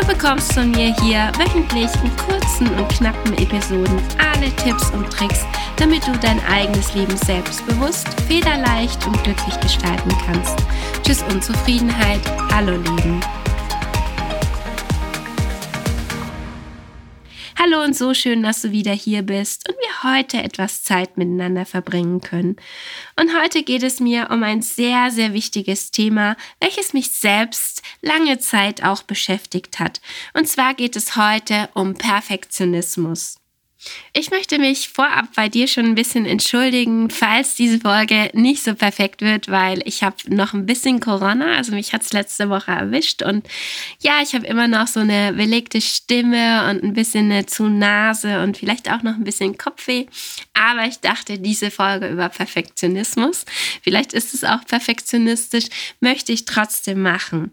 Du bekommst von mir hier wöchentlich in kurzen und knappen Episoden alle Tipps und Tricks, damit du dein eigenes Leben selbstbewusst, federleicht und glücklich gestalten kannst. Tschüss Unzufriedenheit, hallo Leben. Hallo und so schön, dass du wieder hier bist und wir heute etwas Zeit miteinander verbringen können. Und heute geht es mir um ein sehr, sehr wichtiges Thema, welches mich selbst lange Zeit auch beschäftigt hat. Und zwar geht es heute um Perfektionismus. Ich möchte mich vorab bei dir schon ein bisschen entschuldigen, falls diese Folge nicht so perfekt wird, weil ich habe noch ein bisschen Corona, also mich hat es letzte Woche erwischt. Und ja, ich habe immer noch so eine belegte Stimme und ein bisschen eine zu Nase und vielleicht auch noch ein bisschen Kopfweh, aber ich dachte, diese Folge über Perfektionismus, vielleicht ist es auch perfektionistisch, möchte ich trotzdem machen.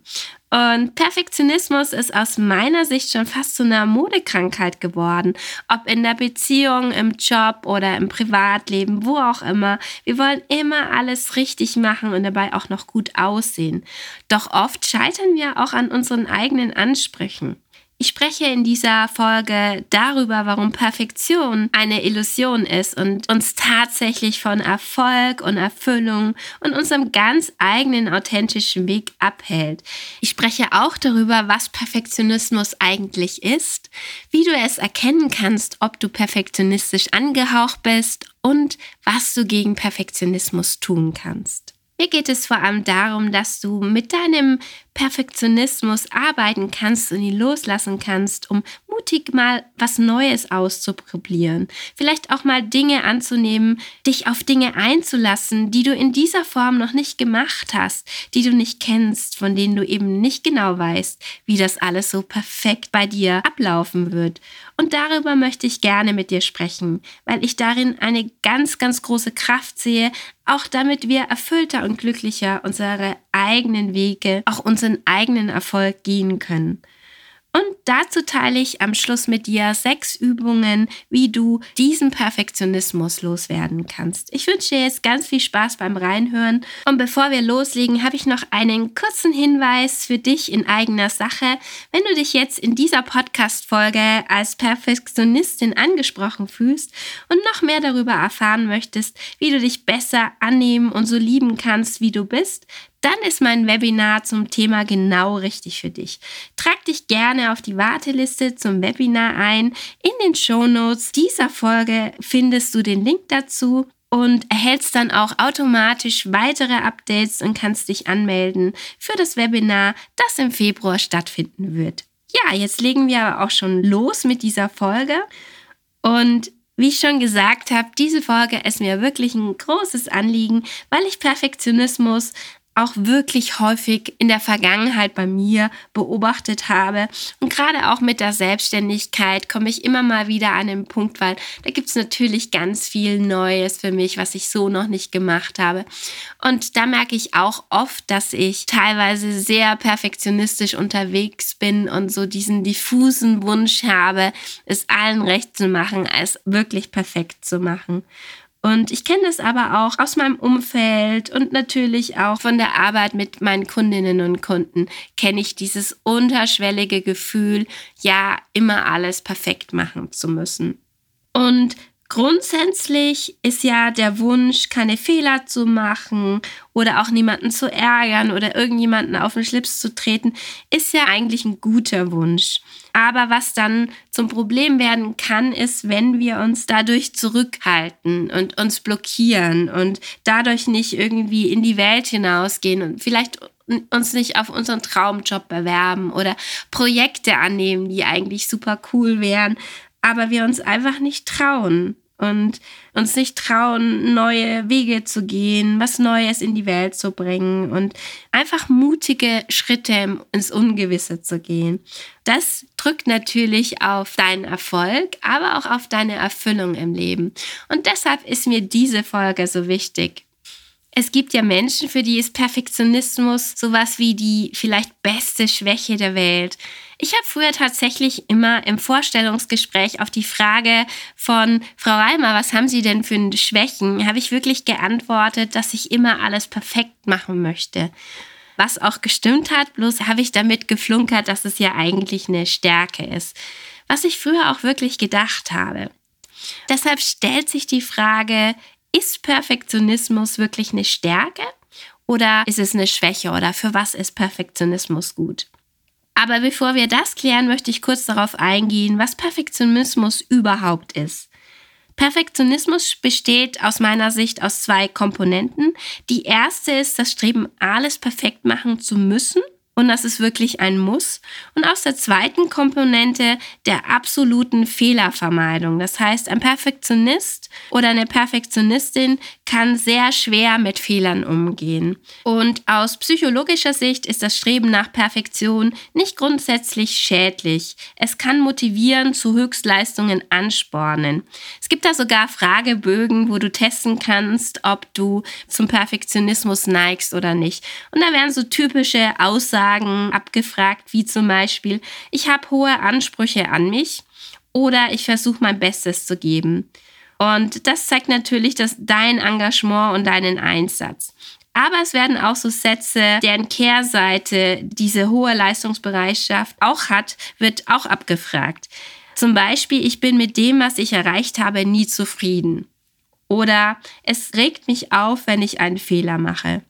Und Perfektionismus ist aus meiner Sicht schon fast zu einer Modekrankheit geworden. Ob in der Beziehung, im Job oder im Privatleben, wo auch immer. Wir wollen immer alles richtig machen und dabei auch noch gut aussehen. Doch oft scheitern wir auch an unseren eigenen Ansprüchen. Ich spreche in dieser Folge darüber, warum Perfektion eine Illusion ist und uns tatsächlich von Erfolg und Erfüllung und unserem ganz eigenen authentischen Weg abhält. Ich spreche auch darüber, was Perfektionismus eigentlich ist, wie du es erkennen kannst, ob du perfektionistisch angehaucht bist und was du gegen Perfektionismus tun kannst. Mir geht es vor allem darum, dass du mit deinem Perfektionismus arbeiten kannst und ihn loslassen kannst, um mutig mal was Neues auszuprobieren. Vielleicht auch mal Dinge anzunehmen, dich auf Dinge einzulassen, die du in dieser Form noch nicht gemacht hast, die du nicht kennst, von denen du eben nicht genau weißt, wie das alles so perfekt bei dir ablaufen wird. Und darüber möchte ich gerne mit dir sprechen, weil ich darin eine ganz, ganz große Kraft sehe, auch damit wir erfüllter und glücklicher unsere eigenen Wege, auch unseren eigenen Erfolg gehen können. Und dazu teile ich am Schluss mit dir sechs Übungen, wie du diesen Perfektionismus loswerden kannst. Ich wünsche dir jetzt ganz viel Spaß beim Reinhören. Und bevor wir loslegen, habe ich noch einen kurzen Hinweis für dich in eigener Sache. Wenn du dich jetzt in dieser Podcast-Folge als Perfektionistin angesprochen fühlst und noch mehr darüber erfahren möchtest, wie du dich besser annehmen und so lieben kannst, wie du bist, dann ist mein Webinar zum Thema genau richtig für dich. Trag dich gerne auf die Warteliste zum Webinar ein. In den Shownotes dieser Folge findest du den Link dazu und erhältst dann auch automatisch weitere Updates und kannst dich anmelden für das Webinar, das im Februar stattfinden wird. Ja, jetzt legen wir aber auch schon los mit dieser Folge. Und wie ich schon gesagt habe, diese Folge ist mir wirklich ein großes Anliegen, weil ich Perfektionismus auch wirklich häufig in der Vergangenheit bei mir beobachtet habe. Und gerade auch mit der Selbstständigkeit komme ich immer mal wieder an den Punkt, weil da gibt es natürlich ganz viel Neues für mich, was ich so noch nicht gemacht habe. Und da merke ich auch oft, dass ich teilweise sehr perfektionistisch unterwegs bin und so diesen diffusen Wunsch habe, es allen recht zu machen, es wirklich perfekt zu machen. Und ich kenne das aber auch aus meinem Umfeld und natürlich auch von der Arbeit mit meinen Kundinnen und Kunden kenne ich dieses unterschwellige Gefühl, ja, immer alles perfekt machen zu müssen. Und Grundsätzlich ist ja der Wunsch, keine Fehler zu machen oder auch niemanden zu ärgern oder irgendjemanden auf den Schlips zu treten, ist ja eigentlich ein guter Wunsch. Aber was dann zum Problem werden kann, ist, wenn wir uns dadurch zurückhalten und uns blockieren und dadurch nicht irgendwie in die Welt hinausgehen und vielleicht uns nicht auf unseren Traumjob bewerben oder Projekte annehmen, die eigentlich super cool wären, aber wir uns einfach nicht trauen und uns nicht trauen, neue Wege zu gehen, was Neues in die Welt zu bringen und einfach mutige Schritte ins Ungewisse zu gehen. Das drückt natürlich auf deinen Erfolg, aber auch auf deine Erfüllung im Leben. Und deshalb ist mir diese Folge so wichtig. Es gibt ja Menschen, für die ist Perfektionismus sowas wie die vielleicht beste Schwäche der Welt. Ich habe früher tatsächlich immer im Vorstellungsgespräch auf die Frage von Frau Reimer, was haben Sie denn für Schwächen, habe ich wirklich geantwortet, dass ich immer alles perfekt machen möchte. Was auch gestimmt hat, bloß habe ich damit geflunkert, dass es ja eigentlich eine Stärke ist. Was ich früher auch wirklich gedacht habe. Deshalb stellt sich die Frage, ist Perfektionismus wirklich eine Stärke oder ist es eine Schwäche oder für was ist Perfektionismus gut? Aber bevor wir das klären, möchte ich kurz darauf eingehen, was Perfektionismus überhaupt ist. Perfektionismus besteht aus meiner Sicht aus zwei Komponenten. Die erste ist das Streben, alles perfekt machen zu müssen und das ist wirklich ein Muss. Und aus der zweiten Komponente der absoluten Fehlervermeidung. Das heißt, ein Perfektionist oder eine Perfektionistin kann sehr schwer mit Fehlern umgehen. Und aus psychologischer Sicht ist das Streben nach Perfektion nicht grundsätzlich schädlich. Es kann motivieren, zu Höchstleistungen anspornen. Es gibt da sogar Fragebögen, wo du testen kannst, ob du zum Perfektionismus neigst oder nicht. Und da werden so typische Aussagen Fragen abgefragt, wie zum Beispiel, ich habe hohe Ansprüche an mich oder ich versuche mein Bestes zu geben. Und das zeigt natürlich dass dein Engagement und deinen Einsatz. Aber es werden auch so Sätze, deren Kehrseite diese hohe Leistungsbereitschaft auch hat, wird auch abgefragt. Zum Beispiel, ich bin mit dem, was ich erreicht habe, nie zufrieden. Oder es regt mich auf, wenn ich einen Fehler mache.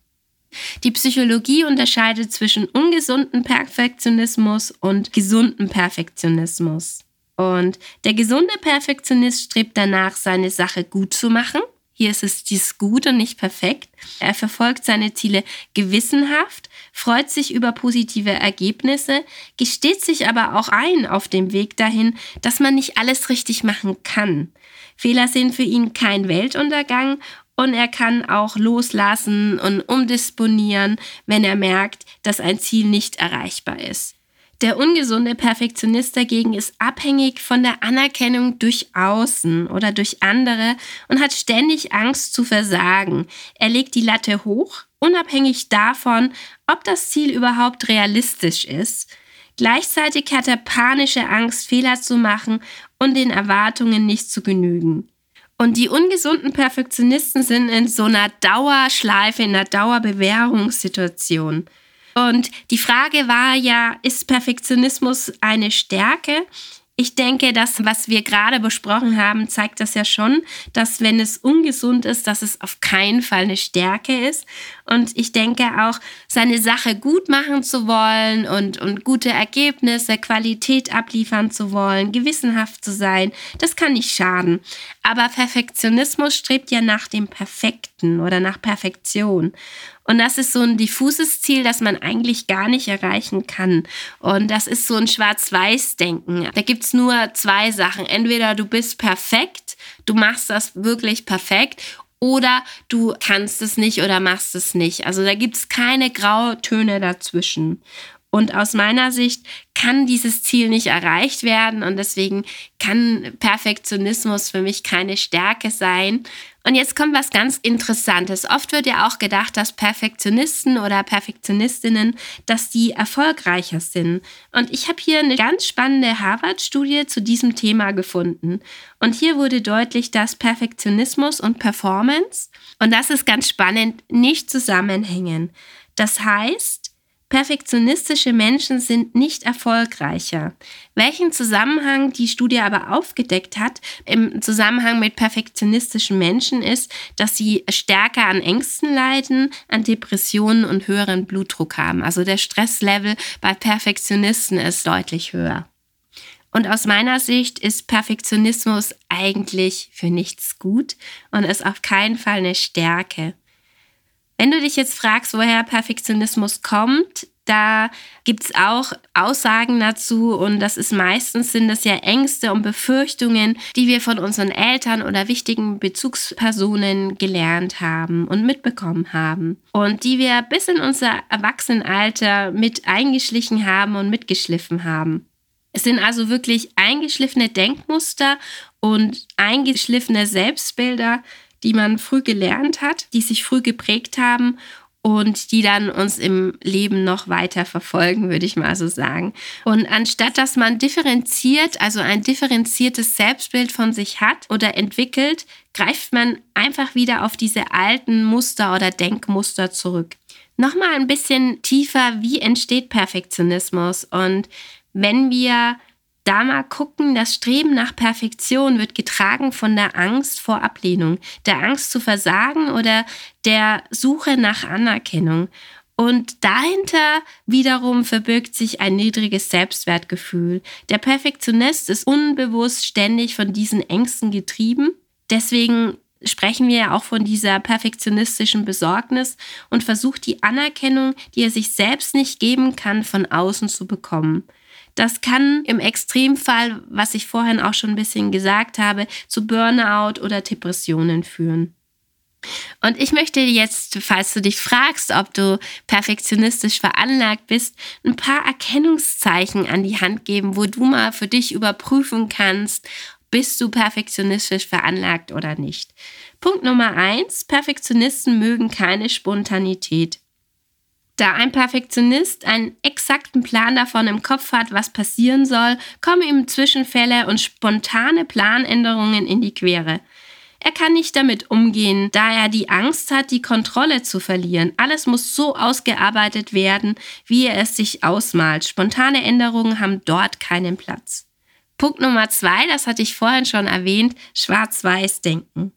Die Psychologie unterscheidet zwischen ungesunden Perfektionismus und gesunden Perfektionismus. Und der gesunde Perfektionist strebt danach, seine Sache gut zu machen. Hier ist es dies gut und nicht perfekt. Er verfolgt seine Ziele gewissenhaft, freut sich über positive Ergebnisse, gesteht sich aber auch ein auf dem Weg dahin, dass man nicht alles richtig machen kann. Fehler sind für ihn kein Weltuntergang und er kann auch loslassen und umdisponieren, wenn er merkt, dass ein Ziel nicht erreichbar ist. Der ungesunde Perfektionist dagegen ist abhängig von der Anerkennung durch Außen oder durch andere und hat ständig Angst zu versagen. Er legt die Latte hoch, unabhängig davon, ob das Ziel überhaupt realistisch ist. Gleichzeitig hat er panische Angst, Fehler zu machen und den Erwartungen nicht zu genügen. Und die ungesunden Perfektionisten sind in so einer Dauerschleife, in einer Dauerbewährungssituation. Und die Frage war ja, ist Perfektionismus eine Stärke? Ich denke, das, was wir gerade besprochen haben, zeigt das ja schon, dass wenn es ungesund ist, dass es auf keinen Fall eine Stärke ist. Und ich denke auch, seine Sache gut machen zu wollen und, und gute Ergebnisse, Qualität abliefern zu wollen, gewissenhaft zu sein, das kann nicht schaden. Aber Perfektionismus strebt ja nach dem Perfekten oder nach Perfektion. Und das ist so ein diffuses Ziel, das man eigentlich gar nicht erreichen kann. Und das ist so ein Schwarz-Weiß-Denken. Da gibt's nur zwei Sachen. Entweder du bist perfekt, du machst das wirklich perfekt, oder du kannst es nicht oder machst es nicht. Also da gibt's keine Grautöne dazwischen. Und aus meiner Sicht kann dieses Ziel nicht erreicht werden und deswegen kann Perfektionismus für mich keine Stärke sein. Und jetzt kommt was ganz Interessantes. Oft wird ja auch gedacht, dass Perfektionisten oder Perfektionistinnen, dass die erfolgreicher sind. Und ich habe hier eine ganz spannende Harvard-Studie zu diesem Thema gefunden. Und hier wurde deutlich, dass Perfektionismus und Performance, und das ist ganz spannend, nicht zusammenhängen. Das heißt, Perfektionistische Menschen sind nicht erfolgreicher. Welchen Zusammenhang die Studie aber aufgedeckt hat im Zusammenhang mit perfektionistischen Menschen ist, dass sie stärker an Ängsten leiden, an Depressionen und höheren Blutdruck haben. Also der Stresslevel bei Perfektionisten ist deutlich höher. Und aus meiner Sicht ist Perfektionismus eigentlich für nichts gut und ist auf keinen Fall eine Stärke. Wenn du dich jetzt fragst, woher Perfektionismus kommt, da gibt es auch Aussagen dazu und das ist meistens sind das ja Ängste und Befürchtungen, die wir von unseren Eltern oder wichtigen Bezugspersonen gelernt haben und mitbekommen haben und die wir bis in unser Erwachsenenalter mit eingeschlichen haben und mitgeschliffen haben. Es sind also wirklich eingeschliffene Denkmuster und eingeschliffene Selbstbilder, die man früh gelernt hat, die sich früh geprägt haben und die dann uns im Leben noch weiter verfolgen, würde ich mal so sagen. Und anstatt dass man differenziert, also ein differenziertes Selbstbild von sich hat oder entwickelt, greift man einfach wieder auf diese alten Muster oder Denkmuster zurück. Nochmal ein bisschen tiefer, wie entsteht Perfektionismus? Und wenn wir da mal gucken, das Streben nach Perfektion wird getragen von der Angst vor Ablehnung, der Angst zu versagen oder der Suche nach Anerkennung. Und dahinter wiederum verbirgt sich ein niedriges Selbstwertgefühl. Der Perfektionist ist unbewusst ständig von diesen Ängsten getrieben. Deswegen sprechen wir ja auch von dieser perfektionistischen Besorgnis und versucht die Anerkennung, die er sich selbst nicht geben kann, von außen zu bekommen. Das kann im Extremfall, was ich vorhin auch schon ein bisschen gesagt habe, zu Burnout oder Depressionen führen. Und ich möchte jetzt, falls du dich fragst, ob du perfektionistisch veranlagt bist, ein paar Erkennungszeichen an die Hand geben, wo du mal für dich überprüfen kannst, bist du perfektionistisch veranlagt oder nicht. Punkt Nummer eins: Perfektionisten mögen keine Spontanität. Da ein Perfektionist einen exakten Plan davon im Kopf hat, was passieren soll, kommen ihm Zwischenfälle und spontane Planänderungen in die Quere. Er kann nicht damit umgehen, da er die Angst hat, die Kontrolle zu verlieren. Alles muss so ausgearbeitet werden, wie er es sich ausmalt. Spontane Änderungen haben dort keinen Platz. Punkt Nummer zwei, das hatte ich vorhin schon erwähnt, schwarz-weiß denken.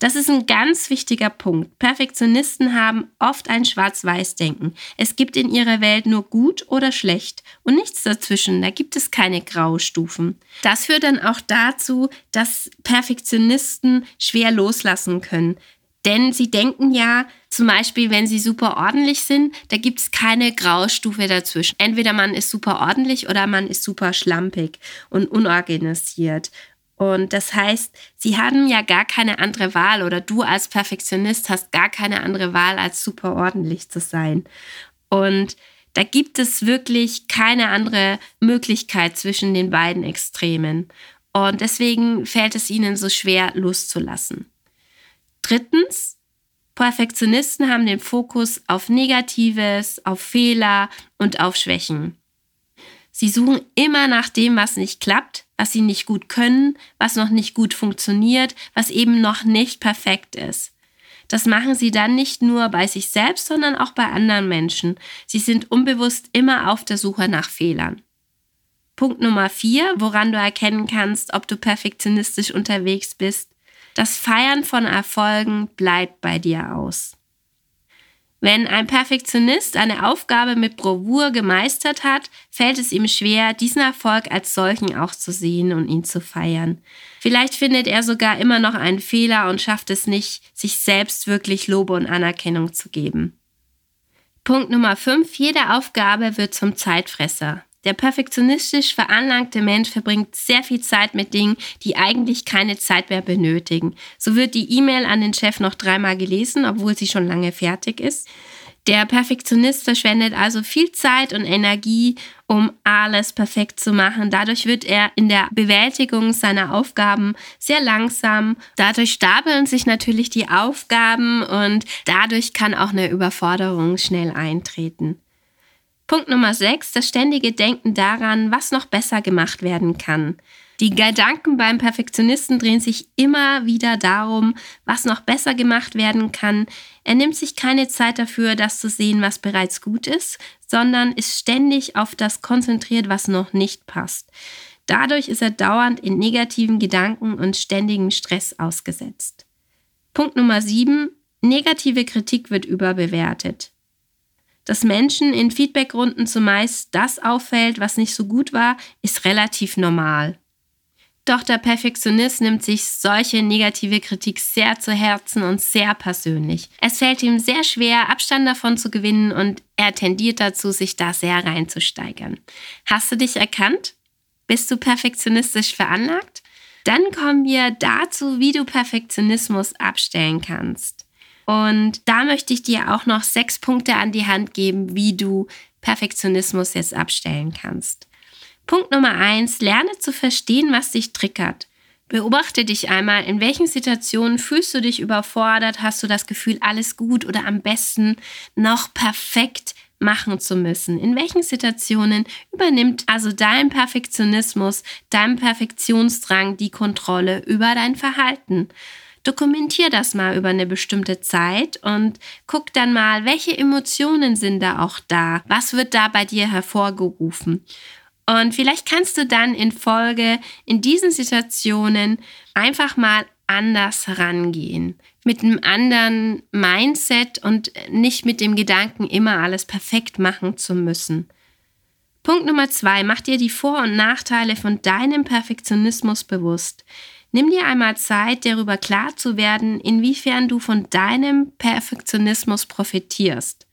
Das ist ein ganz wichtiger Punkt. Perfektionisten haben oft ein Schwarz-Weiß-Denken. Es gibt in ihrer Welt nur gut oder schlecht und nichts dazwischen. Da gibt es keine Graustufen. Das führt dann auch dazu, dass Perfektionisten schwer loslassen können. Denn sie denken ja, zum Beispiel, wenn sie super ordentlich sind, da gibt es keine Graustufe dazwischen. Entweder man ist super ordentlich oder man ist super schlampig und unorganisiert. Und das heißt, sie haben ja gar keine andere Wahl oder du als Perfektionist hast gar keine andere Wahl, als super ordentlich zu sein. Und da gibt es wirklich keine andere Möglichkeit zwischen den beiden Extremen. Und deswegen fällt es ihnen so schwer loszulassen. Drittens, Perfektionisten haben den Fokus auf Negatives, auf Fehler und auf Schwächen. Sie suchen immer nach dem, was nicht klappt, was sie nicht gut können, was noch nicht gut funktioniert, was eben noch nicht perfekt ist. Das machen sie dann nicht nur bei sich selbst, sondern auch bei anderen Menschen. Sie sind unbewusst immer auf der Suche nach Fehlern. Punkt Nummer vier, woran du erkennen kannst, ob du perfektionistisch unterwegs bist. Das Feiern von Erfolgen bleibt bei dir aus. Wenn ein Perfektionist eine Aufgabe mit Bravour gemeistert hat, fällt es ihm schwer, diesen Erfolg als solchen auch zu sehen und ihn zu feiern. Vielleicht findet er sogar immer noch einen Fehler und schafft es nicht, sich selbst wirklich Lobe und Anerkennung zu geben. Punkt Nummer 5. Jede Aufgabe wird zum Zeitfresser. Der perfektionistisch veranlagte Mensch verbringt sehr viel Zeit mit Dingen, die eigentlich keine Zeit mehr benötigen. So wird die E-Mail an den Chef noch dreimal gelesen, obwohl sie schon lange fertig ist. Der Perfektionist verschwendet also viel Zeit und Energie, um alles perfekt zu machen. Dadurch wird er in der Bewältigung seiner Aufgaben sehr langsam. Dadurch stapeln sich natürlich die Aufgaben und dadurch kann auch eine Überforderung schnell eintreten. Punkt Nummer 6, das ständige Denken daran, was noch besser gemacht werden kann. Die Gedanken beim Perfektionisten drehen sich immer wieder darum, was noch besser gemacht werden kann. Er nimmt sich keine Zeit dafür, das zu sehen, was bereits gut ist, sondern ist ständig auf das konzentriert, was noch nicht passt. Dadurch ist er dauernd in negativen Gedanken und ständigem Stress ausgesetzt. Punkt Nummer 7. Negative Kritik wird überbewertet dass Menschen in Feedbackrunden zumeist das auffällt, was nicht so gut war, ist relativ normal. Doch der Perfektionist nimmt sich solche negative Kritik sehr zu Herzen und sehr persönlich. Es fällt ihm sehr schwer, Abstand davon zu gewinnen und er tendiert dazu, sich da sehr reinzusteigern. Hast du dich erkannt? Bist du perfektionistisch veranlagt? Dann kommen wir dazu, wie du Perfektionismus abstellen kannst. Und da möchte ich dir auch noch sechs Punkte an die Hand geben, wie du Perfektionismus jetzt abstellen kannst. Punkt Nummer eins, lerne zu verstehen, was dich triggert. Beobachte dich einmal, in welchen Situationen fühlst du dich überfordert, hast du das Gefühl, alles gut oder am besten noch perfekt machen zu müssen. In welchen Situationen übernimmt also dein Perfektionismus, dein Perfektionsdrang die Kontrolle über dein Verhalten? Dokumentier das mal über eine bestimmte Zeit und guck dann mal, welche Emotionen sind da auch da? Was wird da bei dir hervorgerufen? Und vielleicht kannst du dann in Folge in diesen Situationen einfach mal anders rangehen. Mit einem anderen Mindset und nicht mit dem Gedanken, immer alles perfekt machen zu müssen. Punkt Nummer zwei, mach dir die Vor- und Nachteile von deinem Perfektionismus bewusst. Nimm dir einmal Zeit, darüber klar zu werden, inwiefern du von deinem Perfektionismus profitierst.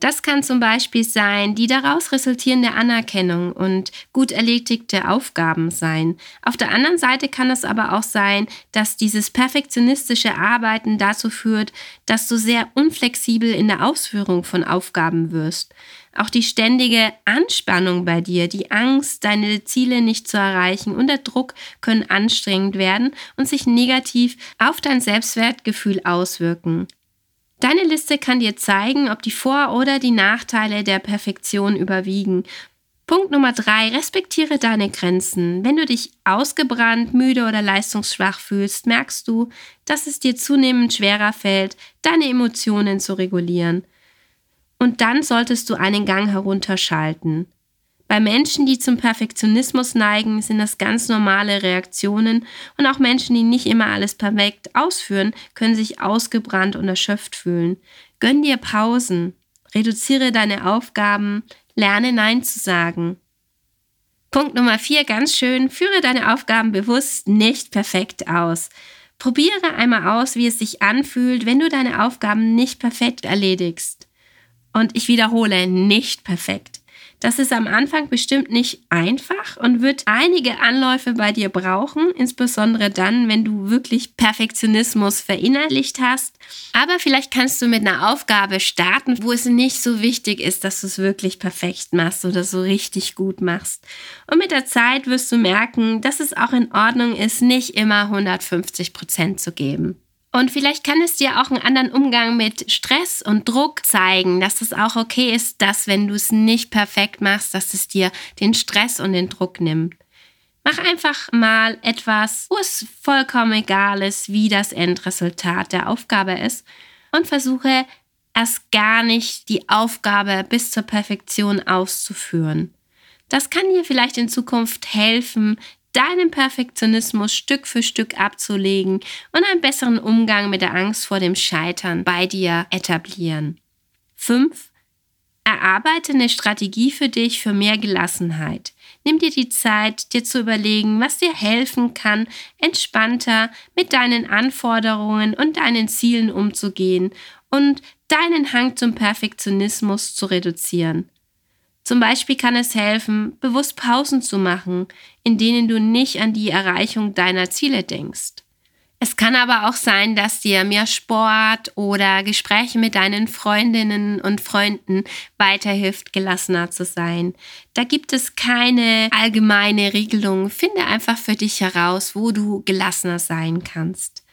Das kann zum Beispiel sein die daraus resultierende Anerkennung und gut erledigte Aufgaben sein. Auf der anderen Seite kann es aber auch sein, dass dieses perfektionistische Arbeiten dazu führt, dass du sehr unflexibel in der Ausführung von Aufgaben wirst. Auch die ständige Anspannung bei dir, die Angst, deine Ziele nicht zu erreichen und der Druck können anstrengend werden und sich negativ auf dein Selbstwertgefühl auswirken. Deine Liste kann dir zeigen, ob die Vor- oder die Nachteile der Perfektion überwiegen. Punkt Nummer drei, respektiere deine Grenzen. Wenn du dich ausgebrannt, müde oder leistungsschwach fühlst, merkst du, dass es dir zunehmend schwerer fällt, deine Emotionen zu regulieren. Und dann solltest du einen Gang herunterschalten. Bei Menschen, die zum Perfektionismus neigen, sind das ganz normale Reaktionen und auch Menschen, die nicht immer alles perfekt ausführen, können sich ausgebrannt und erschöpft fühlen. Gönn dir Pausen, reduziere deine Aufgaben, lerne Nein zu sagen. Punkt Nummer vier, ganz schön, führe deine Aufgaben bewusst nicht perfekt aus. Probiere einmal aus, wie es sich anfühlt, wenn du deine Aufgaben nicht perfekt erledigst. Und ich wiederhole, nicht perfekt. Das ist am Anfang bestimmt nicht einfach und wird einige Anläufe bei dir brauchen, insbesondere dann, wenn du wirklich Perfektionismus verinnerlicht hast. Aber vielleicht kannst du mit einer Aufgabe starten, wo es nicht so wichtig ist, dass du es wirklich perfekt machst oder so richtig gut machst. Und mit der Zeit wirst du merken, dass es auch in Ordnung ist, nicht immer 150 Prozent zu geben. Und vielleicht kann es dir auch einen anderen Umgang mit Stress und Druck zeigen, dass es auch okay ist, dass wenn du es nicht perfekt machst, dass es dir den Stress und den Druck nimmt. Mach einfach mal etwas, wo es vollkommen egal ist, wie das Endresultat der Aufgabe ist und versuche erst gar nicht die Aufgabe bis zur Perfektion auszuführen. Das kann dir vielleicht in Zukunft helfen, deinen Perfektionismus Stück für Stück abzulegen und einen besseren Umgang mit der Angst vor dem Scheitern bei dir etablieren. 5. Erarbeite eine Strategie für dich für mehr Gelassenheit. Nimm dir die Zeit, dir zu überlegen, was dir helfen kann, entspannter mit deinen Anforderungen und deinen Zielen umzugehen und deinen Hang zum Perfektionismus zu reduzieren. Zum Beispiel kann es helfen, bewusst Pausen zu machen, in denen du nicht an die Erreichung deiner Ziele denkst. Es kann aber auch sein, dass dir mehr Sport oder Gespräche mit deinen Freundinnen und Freunden weiterhilft, gelassener zu sein. Da gibt es keine allgemeine Regelung. Finde einfach für dich heraus, wo du gelassener sein kannst.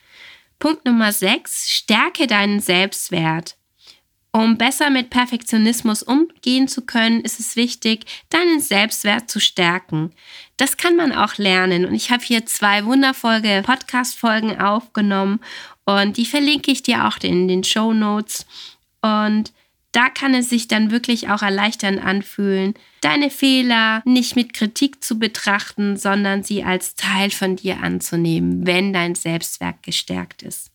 Punkt Nummer 6. Stärke deinen Selbstwert. Um besser mit Perfektionismus umgehen zu können, ist es wichtig, deinen Selbstwert zu stärken. Das kann man auch lernen. Und ich habe hier zwei wundervolle Podcast-Folgen aufgenommen und die verlinke ich dir auch in den Show Notes. Und da kann es sich dann wirklich auch erleichternd anfühlen, deine Fehler nicht mit Kritik zu betrachten, sondern sie als Teil von dir anzunehmen, wenn dein Selbstwert gestärkt ist.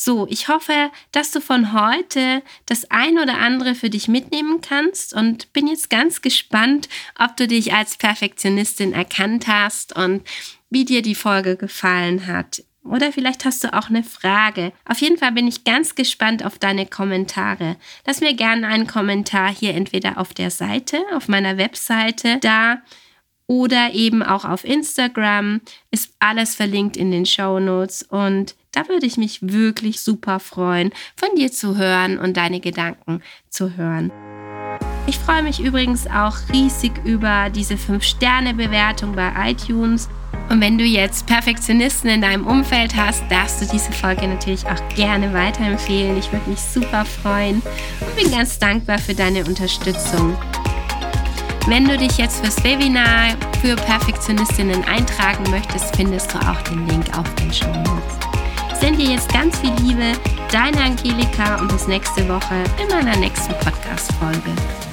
So, ich hoffe, dass du von heute das ein oder andere für dich mitnehmen kannst und bin jetzt ganz gespannt, ob du dich als Perfektionistin erkannt hast und wie dir die Folge gefallen hat. Oder vielleicht hast du auch eine Frage. Auf jeden Fall bin ich ganz gespannt auf deine Kommentare. Lass mir gerne einen Kommentar hier entweder auf der Seite, auf meiner Webseite da oder eben auch auf Instagram. Ist alles verlinkt in den Show Notes und da würde ich mich wirklich super freuen, von dir zu hören und deine Gedanken zu hören. Ich freue mich übrigens auch riesig über diese 5-Sterne-Bewertung bei iTunes Und wenn du jetzt Perfektionisten in deinem Umfeld hast, darfst du diese Folge natürlich auch gerne weiterempfehlen. Ich würde mich super freuen und bin ganz dankbar für deine Unterstützung. Wenn du dich jetzt fürs Webinar für Perfektionistinnen eintragen möchtest, findest du auch den Link auf den Show Notes. Sende dir jetzt ganz viel Liebe, deine Angelika und bis nächste Woche in meiner nächsten Podcast-Folge.